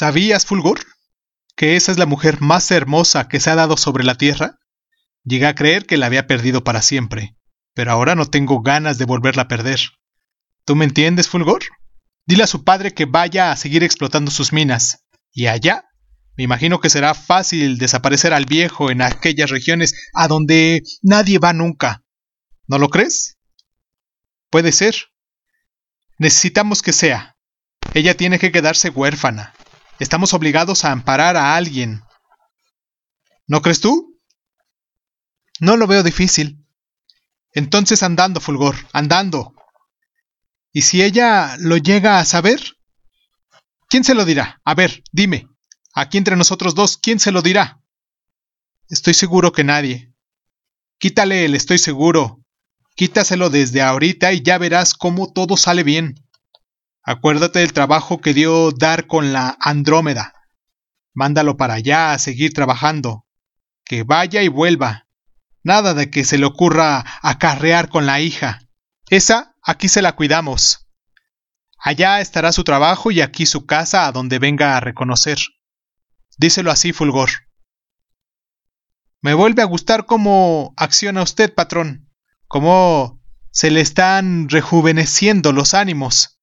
¿Sabías, Fulgor, que esa es la mujer más hermosa que se ha dado sobre la tierra? Llegué a creer que la había perdido para siempre, pero ahora no tengo ganas de volverla a perder. ¿Tú me entiendes, Fulgor? Dile a su padre que vaya a seguir explotando sus minas, y allá me imagino que será fácil desaparecer al viejo en aquellas regiones a donde nadie va nunca. ¿No lo crees? Puede ser. Necesitamos que sea. Ella tiene que quedarse huérfana. Estamos obligados a amparar a alguien. ¿No crees tú? No lo veo difícil. Entonces andando, Fulgor, andando. ¿Y si ella lo llega a saber? ¿Quién se lo dirá? A ver, dime. Aquí entre nosotros dos, ¿quién se lo dirá? Estoy seguro que nadie. Quítale el estoy seguro. Quítaselo desde ahorita y ya verás cómo todo sale bien. Acuérdate del trabajo que dio Dar con la Andrómeda. Mándalo para allá a seguir trabajando. Que vaya y vuelva. Nada de que se le ocurra acarrear con la hija. Esa aquí se la cuidamos. Allá estará su trabajo y aquí su casa a donde venga a reconocer. Díselo así, Fulgor. Me vuelve a gustar cómo acciona usted, patrón, cómo se le están rejuveneciendo los ánimos.